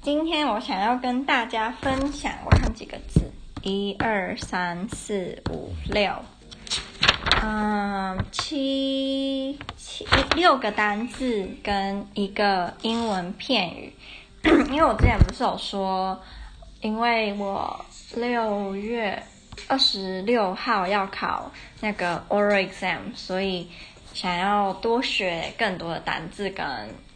今天我想要跟大家分享，我看几个字，一二三四五六，嗯，七七六个单字跟一个英文片语。因为我之前不是有说，因为我六月二十六号要考那个 oral exam，所以想要多学更多的单字跟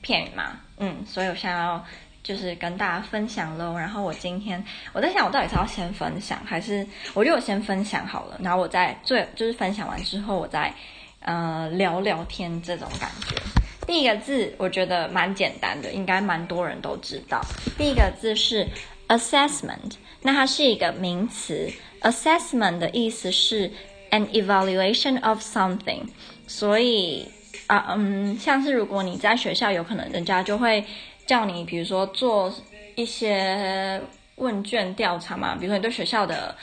片语嘛。嗯，所以我想要就是跟大家分享喽。然后我今天我在想，我到底是要先分享，还是我觉得我先分享好了，然后我再最就是分享完之后，我再呃聊聊天这种感觉。第一个字我觉得蛮简单的，应该蛮多人都知道。第一个字是 assessment，那它是一个名词。assessment 的意思是 an evaluation of something，所以。啊，嗯，像是如果你在学校，有可能人家就会叫你，比如说做一些问卷调查嘛，比如说你对学校的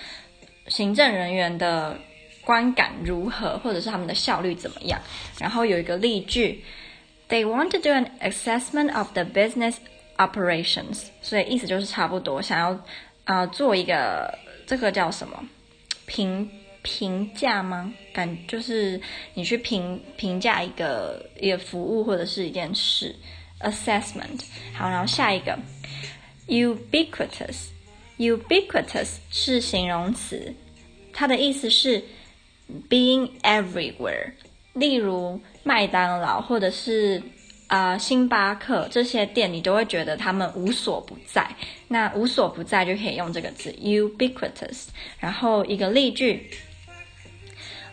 行政人员的观感如何，或者是他们的效率怎么样。然后有一个例句，They want to do an assessment of the business operations，所以意思就是差不多想要啊、做一个这个叫什么评。评价吗？感就是你去评评价一个一个服务或者是一件事，assessment。好，然后下一个，ubiquitous，ubiquitous 是形容词，它的意思是 being everywhere。例如麦当劳或者是啊、星巴克这些店，你都会觉得他们无所不在。那无所不在就可以用这个字 ubiquitous。然后一个例句。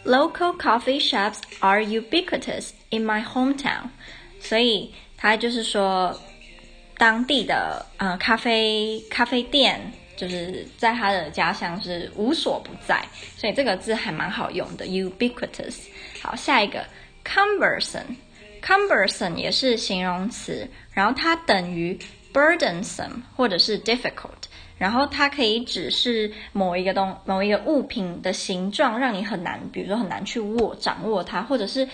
Local coffee shops are ubiquitous in my hometown，所以他就是说，当地的呃咖啡咖啡店就是在他的家乡是无所不在，所以这个字还蛮好用的，ubiquitous。好，下一个 cumbersome，cumbersome 也是形容词，然后它等于 burdensome 或者是 difficult。然后它可以指是某一个东某一个物品的形状让你很难，比如说很难去握掌握它，或者是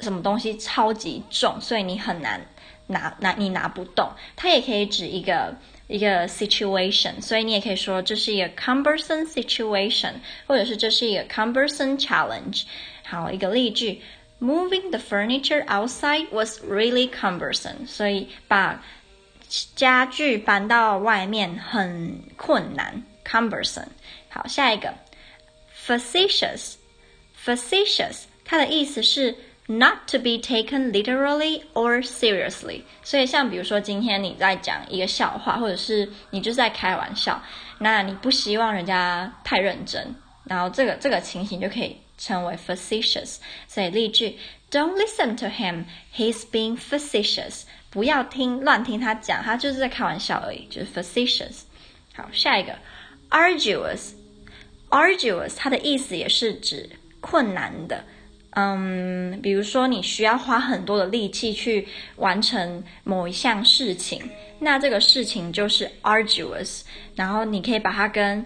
什么东西超级重，所以你很难拿拿你拿不动。它也可以指一个一个 situation，所以你也可以说这是一个 cumbersome situation，或者是这是一个 cumbersome challenge。好，一个例句：Moving the furniture outside was really cumbersome。所以把家具搬到外面很困难，cumbersome。好，下一个，facetious，facetious，它的意思是 not to be taken literally or seriously。所以，像比如说今天你在讲一个笑话，或者是你就是在开玩笑，那你不希望人家太认真，然后这个这个情形就可以称为 facetious。所以例句，Don't listen to him, he's being facetious。 不要听乱听他讲，他就是在开玩笑而已，就是 facetious。好，下一个 arduous，arduous，它的意思也是指困难的。嗯，比如说你需要花很多的力气去完成某一项事情，那这个事情就是 arduous。然后你可以把它跟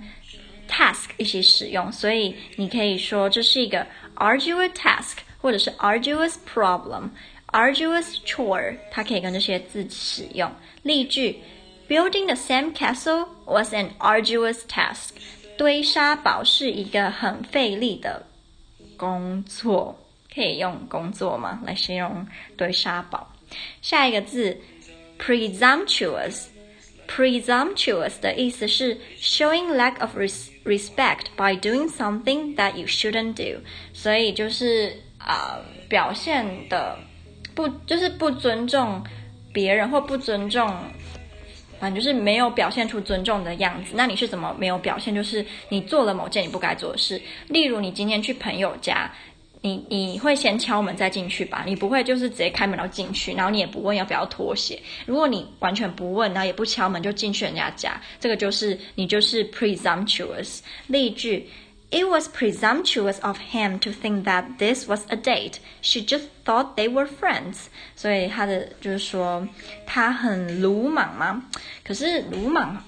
task 一起使用，所以你可以说这是一个 arduous task，或者是 arduous problem。Arduous chore，它可以跟这些字使用。例句：Building the sand castle was an arduous task。堆沙堡是一个很费力的工作，可以用工作吗？来形容堆沙堡。下一个字：presumptuous。presumptuous 的意思是 showing lack of respect by doing something that you shouldn't do。所以就是啊、呃，表现的。 不就是不尊重别人或不尊重，反正就是没有表现出尊重的样子。那你是怎么没有表现？就是你做了某件你不该做的事。例如，你今天去朋友家，你你会先敲门再进去吧？你不会就是直接开门然后进去，然后你也不问要不要脱鞋。如果你完全不问，然后也不敲门就进去人家家，这个就是你就是 presumptuous。例句。It was presumptuous of him to think that this was a date. She just thought they were friends. 所以他的就是说他很鲁莽吗？可是鲁莽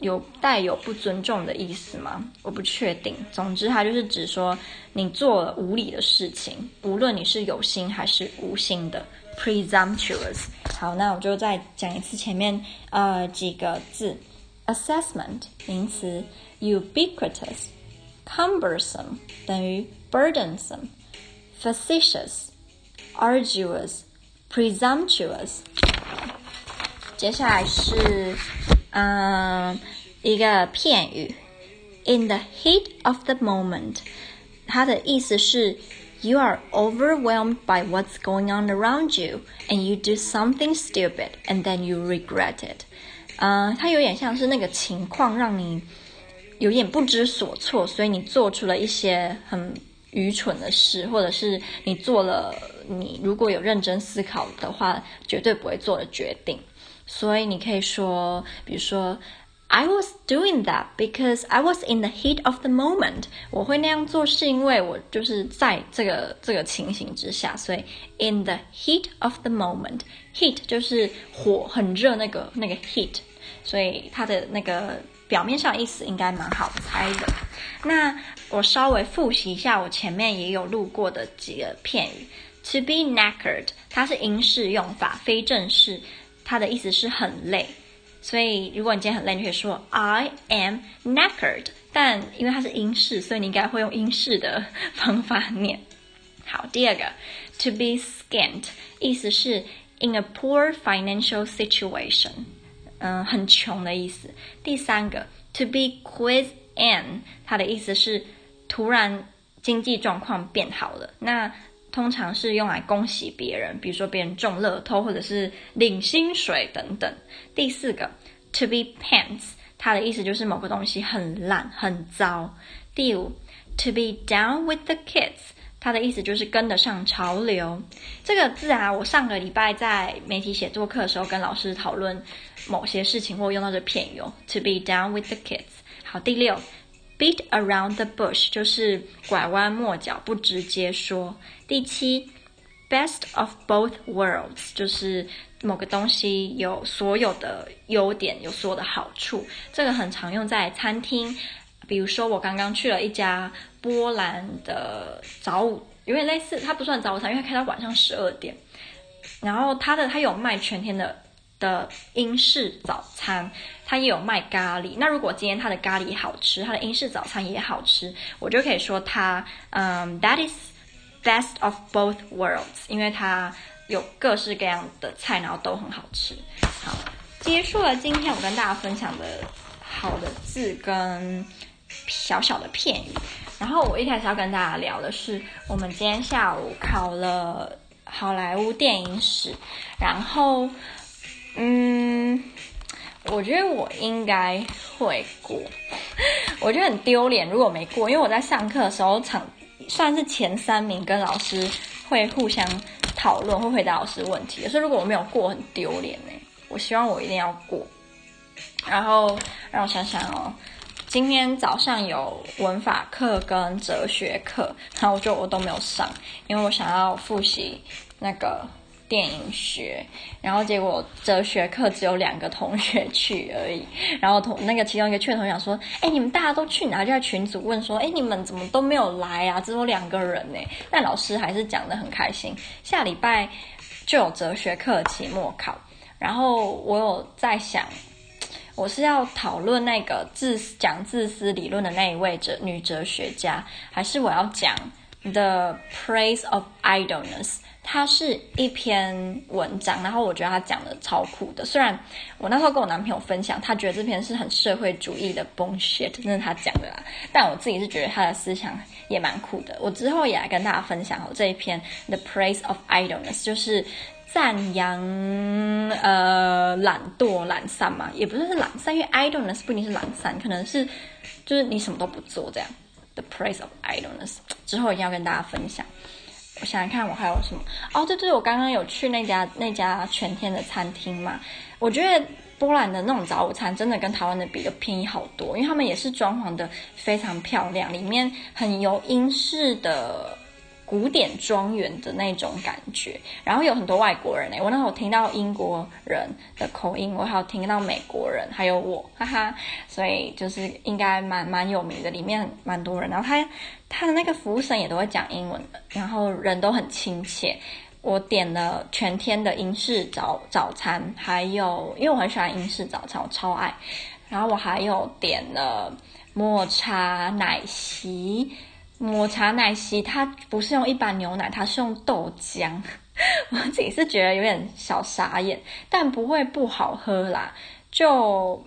有带有不尊重的意思吗？我不确定。总之，他就是指说你做了无理的事情，无论你是有心还是无心的， presumptuous。好，那我就再讲一次前面呃几个字：assessment 名词 ，ubiquitous，cumbersome 等于 burdensome，facetious，arduous，presumptuous。接下来是嗯、呃、一个片语，in the heat of the moment，它的意思是。You are overwhelmed by what's going on around you, and you do something stupid, and then you regret it. 呃，它有点像是那个情况让你 有点不知所措，所以你做出了一些很愚蠢的事，或者是你做了你如果有认真思考的话，绝对不会做的决定。所以你可以说，比如说。I was doing that because I was in the heat of the moment。我会那样做是因为我就是在这个这个情形之下，所以 in the heat of the moment。heat 就是火很热那个那个 heat，所以它的那个表面上意思应该蛮好猜的。那我稍微复习一下我前面也有录过的几个片语。To be knackered，它是英式用法，非正式，它的意思是很累。所以，如果你今天很累，你可以说 I am knackered。但因为它是英式，所以你应该会用英式的方法念。好，第二个，to be scant，意思是 in a poor financial situation，嗯，很穷的意思。第三个，to be quizzed 它的意思是突然经济状况变好了。那通常是用来恭喜别人，比如说别人中乐透或者是领薪水等等。第四个，to be pants，它的意思就是某个东西很烂很糟。第五，to be down with the kids，它的意思就是跟得上潮流。这个字啊，我上个礼拜在媒体写作课的时候跟老师讨论某些事情，或用到这片语哦，to be down with the kids。好，第六。Beat around the bush 就是拐弯抹角，不直接说。第七，best of both worlds 就是某个东西有所有的优点，有所有的好处。这个很常用在餐厅，比如说我刚刚去了一家波兰的早午，有点类似，它不算早午餐，因为它开到晚上十二点。然后它的它有卖全天的。的英式早餐，它也有卖咖喱。那如果今天它的咖喱好吃，它的英式早餐也好吃，我就可以说它，嗯，That is best of both worlds，因为它有各式各样的菜，然后都很好吃。好，结束了今天我跟大家分享的好的字跟小小的片语。然后我一开始要跟大家聊的是，我们今天下午考了好莱坞电影史，然后。嗯，我觉得我应该会过，我觉得很丢脸如果没过，因为我在上课的时候，场算是前三名，跟老师会互相讨论，会回答老师问题。所以如果我没有过，很丢脸呢。我希望我一定要过。然后让我想想哦，今天早上有文法课跟哲学课，然后我就我都没有上，因为我想要复习那个。电影学，然后结果哲学课只有两个同学去而已，然后同那个其中一个去的同学说：“哎，你们大家都去哪？”就在群组问说：“哎，你们怎么都没有来啊？只有两个人呢？” 但老师还是讲得很开心。下礼拜就有哲学课期末考，然后我有在想，我是要讨论那个自讲自私理论的那一位哲女哲学家，还是我要讲 The Praise of Idleness？它是一篇文章，然后我觉得他讲的超酷的。虽然我那时候跟我男朋友分享，他觉得这篇是很社会主义的 bullshit，那是他讲的啦。但我自己是觉得他的思想也蛮酷的。我之后也来跟大家分享哦，这一篇 The Praise of Idleness，就是赞扬呃懒惰懒散嘛，也不是懒散，因为 idleness 不一定是懒散，可能是就是你什么都不做这样。The price of Idleness 之后一定要跟大家分享。我想想看，我还有什么？哦，对对，我刚刚有去那家那家全天的餐厅嘛。我觉得波兰的那种早午餐真的跟台湾的比，就便宜好多，因为他们也是装潢的非常漂亮，里面很有英式的。古典庄园的那种感觉，然后有很多外国人诶，我那时候听到英国人的口音，我还有听到美国人，还有我，哈哈，所以就是应该蛮蛮有名的，里面蛮多人，然后他他的那个服务生也都会讲英文，然后人都很亲切。我点了全天的英式早早餐，还有因为我很喜欢英式早餐，我超爱。然后我还有点了抹茶奶昔，抹茶奶昔它不是用一般牛奶，它是用豆浆。我自己是觉得有点小傻眼，但不会不好喝啦，就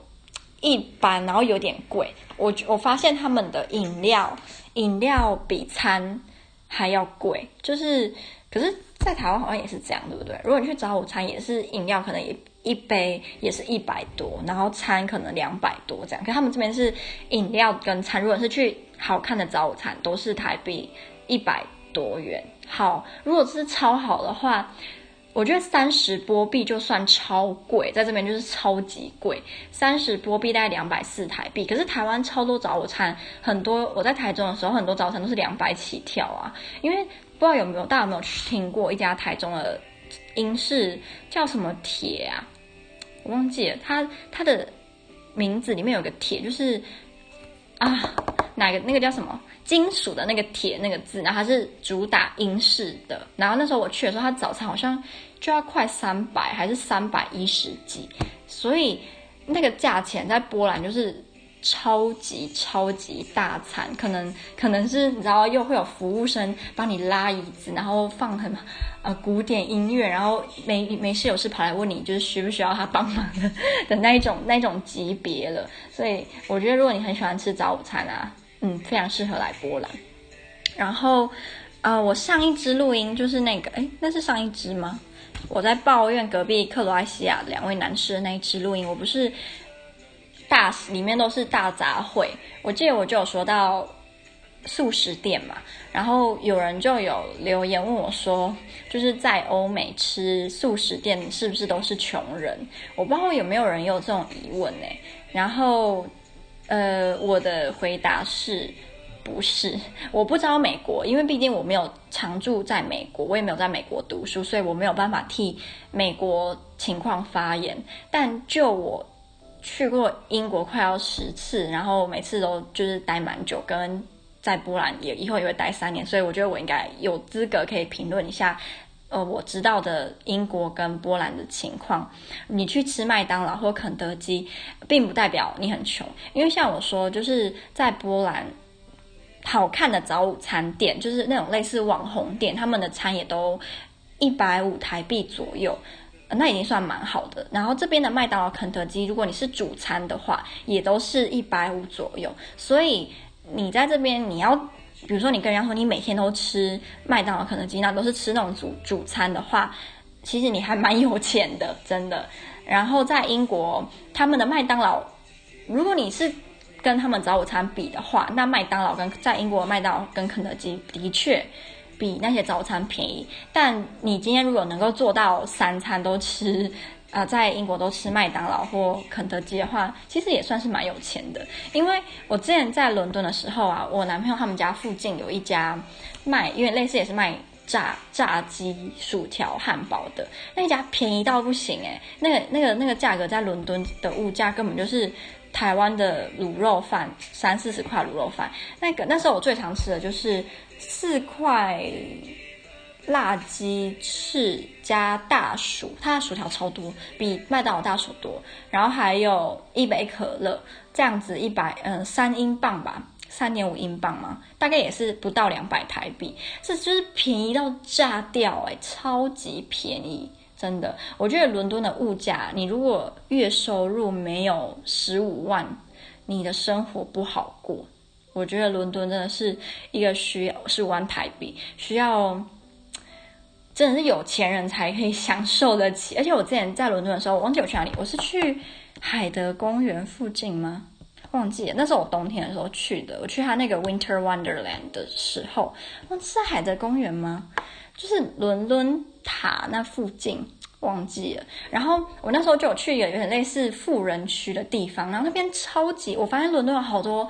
一般，然后有点贵。我我发现他们的饮料饮料比餐还要贵，就是可是，在台湾好像也是这样，对不对？如果你去找午餐，也是饮料可能也一杯也是一百多，然后餐可能两百多这样。可他们这边是饮料跟餐，如果是去好看的早午餐，都是台币一百多元。好，如果是超好的话，我觉得三十波币就算超贵，在这边就是超级贵，三十波币大概两百四台币。可是台湾超多早午餐，很多我在台中的时候，很多早餐都是两百起跳啊。因为不知道有没有大家有没有听过一家台中的英式叫什么铁啊？我忘记了，它它的名字里面有个铁，就是啊，哪个那个叫什么？金属的那个铁那个字，然后它是主打英式的。然后那时候我去的时候，它早餐好像就要快三百，还是三百一十几，所以那个价钱在波兰就是超级超级大餐。可能可能是你知道，又会有服务生帮你拉椅子，然后放很呃古典音乐，然后没没事有事跑来问你，就是需不需要他帮忙的的那一种 那一种级别了。所以我觉得，如果你很喜欢吃早午餐啊。嗯，非常适合来波兰。然后，呃，我上一支录音就是那个，哎，那是上一支吗？我在抱怨隔壁克罗埃西亚两位男士的那一支录音，我不是大里面都是大杂烩。我记得我就有说到素食店嘛，然后有人就有留言问我说，就是在欧美吃素食店是不是都是穷人？我不知道有没有人有这种疑问呢？然后。呃，我的回答是，不是，我不知道美国，因为毕竟我没有常住在美国，我也没有在美国读书，所以我没有办法替美国情况发言。但就我去过英国快要十次，然后每次都就是待蛮久，跟在波兰也以后也会待三年，所以我觉得我应该有资格可以评论一下。呃，我知道的英国跟波兰的情况，你去吃麦当劳或肯德基，并不代表你很穷，因为像我说，就是在波兰，好看的早午餐店，就是那种类似网红店，他们的餐也都一百五台币左右，那已经算蛮好的。然后这边的麦当劳、肯德基，如果你是主餐的话，也都是一百五左右，所以你在这边你要。比如说，你跟人家说你每天都吃麦当劳、肯德基，那都是吃那种主主餐的话，其实你还蛮有钱的，真的。然后在英国，他们的麦当劳，如果你是跟他们早午餐比的话，那麦当劳跟在英国的麦当劳跟肯德基的确比那些早餐便宜。但你今天如果能够做到三餐都吃。啊、呃，在英国都吃麦当劳或肯德基的话，其实也算是蛮有钱的。因为我之前在伦敦的时候啊，我男朋友他们家附近有一家卖，因为类似也是卖炸炸鸡、薯条、汉堡的，那家便宜到不行诶，那个那个那个价格在伦敦的物价根本就是台湾的卤肉饭三四十块卤肉饭。那个那时候我最常吃的就是四块。辣鸡翅加大薯，它的薯条超多，比麦当劳大薯多。然后还有一杯可乐，这样子一百嗯三英镑吧，三点五英镑嘛，大概也是不到两百台币。这就是便宜到炸掉哎，超级便宜，真的。我觉得伦敦的物价，你如果月收入没有十五万，你的生活不好过。我觉得伦敦真的是一个需要十五万台币需要。真的是有钱人才可以享受得起，而且我之前在伦敦的时候，我忘记我去哪里，我是去海德公园附近吗？忘记了，那是我冬天的时候去的。我去他那个 Winter Wonderland 的时候，那是海德公园吗？就是伦敦塔那附近，忘记了。然后我那时候就有去一个有点类似富人区的地方，然后那边超级，我发现伦敦有好多。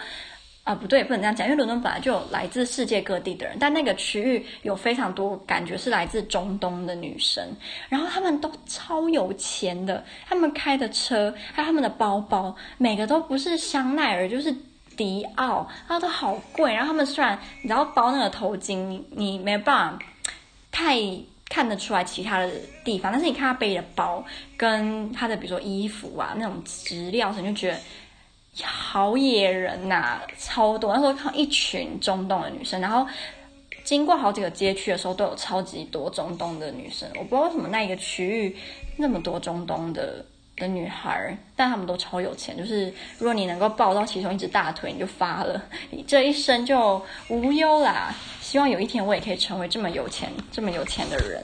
啊，不对，不能这样讲，因为伦敦本来就有来自世界各地的人，但那个区域有非常多感觉是来自中东的女生，然后他们都超有钱的，他们开的车还有他们的包包，每个都不是香奈儿就是迪奥，然后都好贵，然后他们虽然你知道包那个头巾，你你没办法太看得出来其他的地方，但是你看他背的包跟他的比如说衣服啊那种质料，你就觉得好野人呐、超多。那时候看一群中东的女生，然后经过好几个街区的时候，都有超级多中东的女生。我不知道为什么那一个区域那么多中东的的女孩，但他们都超有钱。就是如果你能够抱到其中一只大腿，你就发了，你这一生就无忧啦。希望有一天我也可以成为这么有钱、这么有钱的人。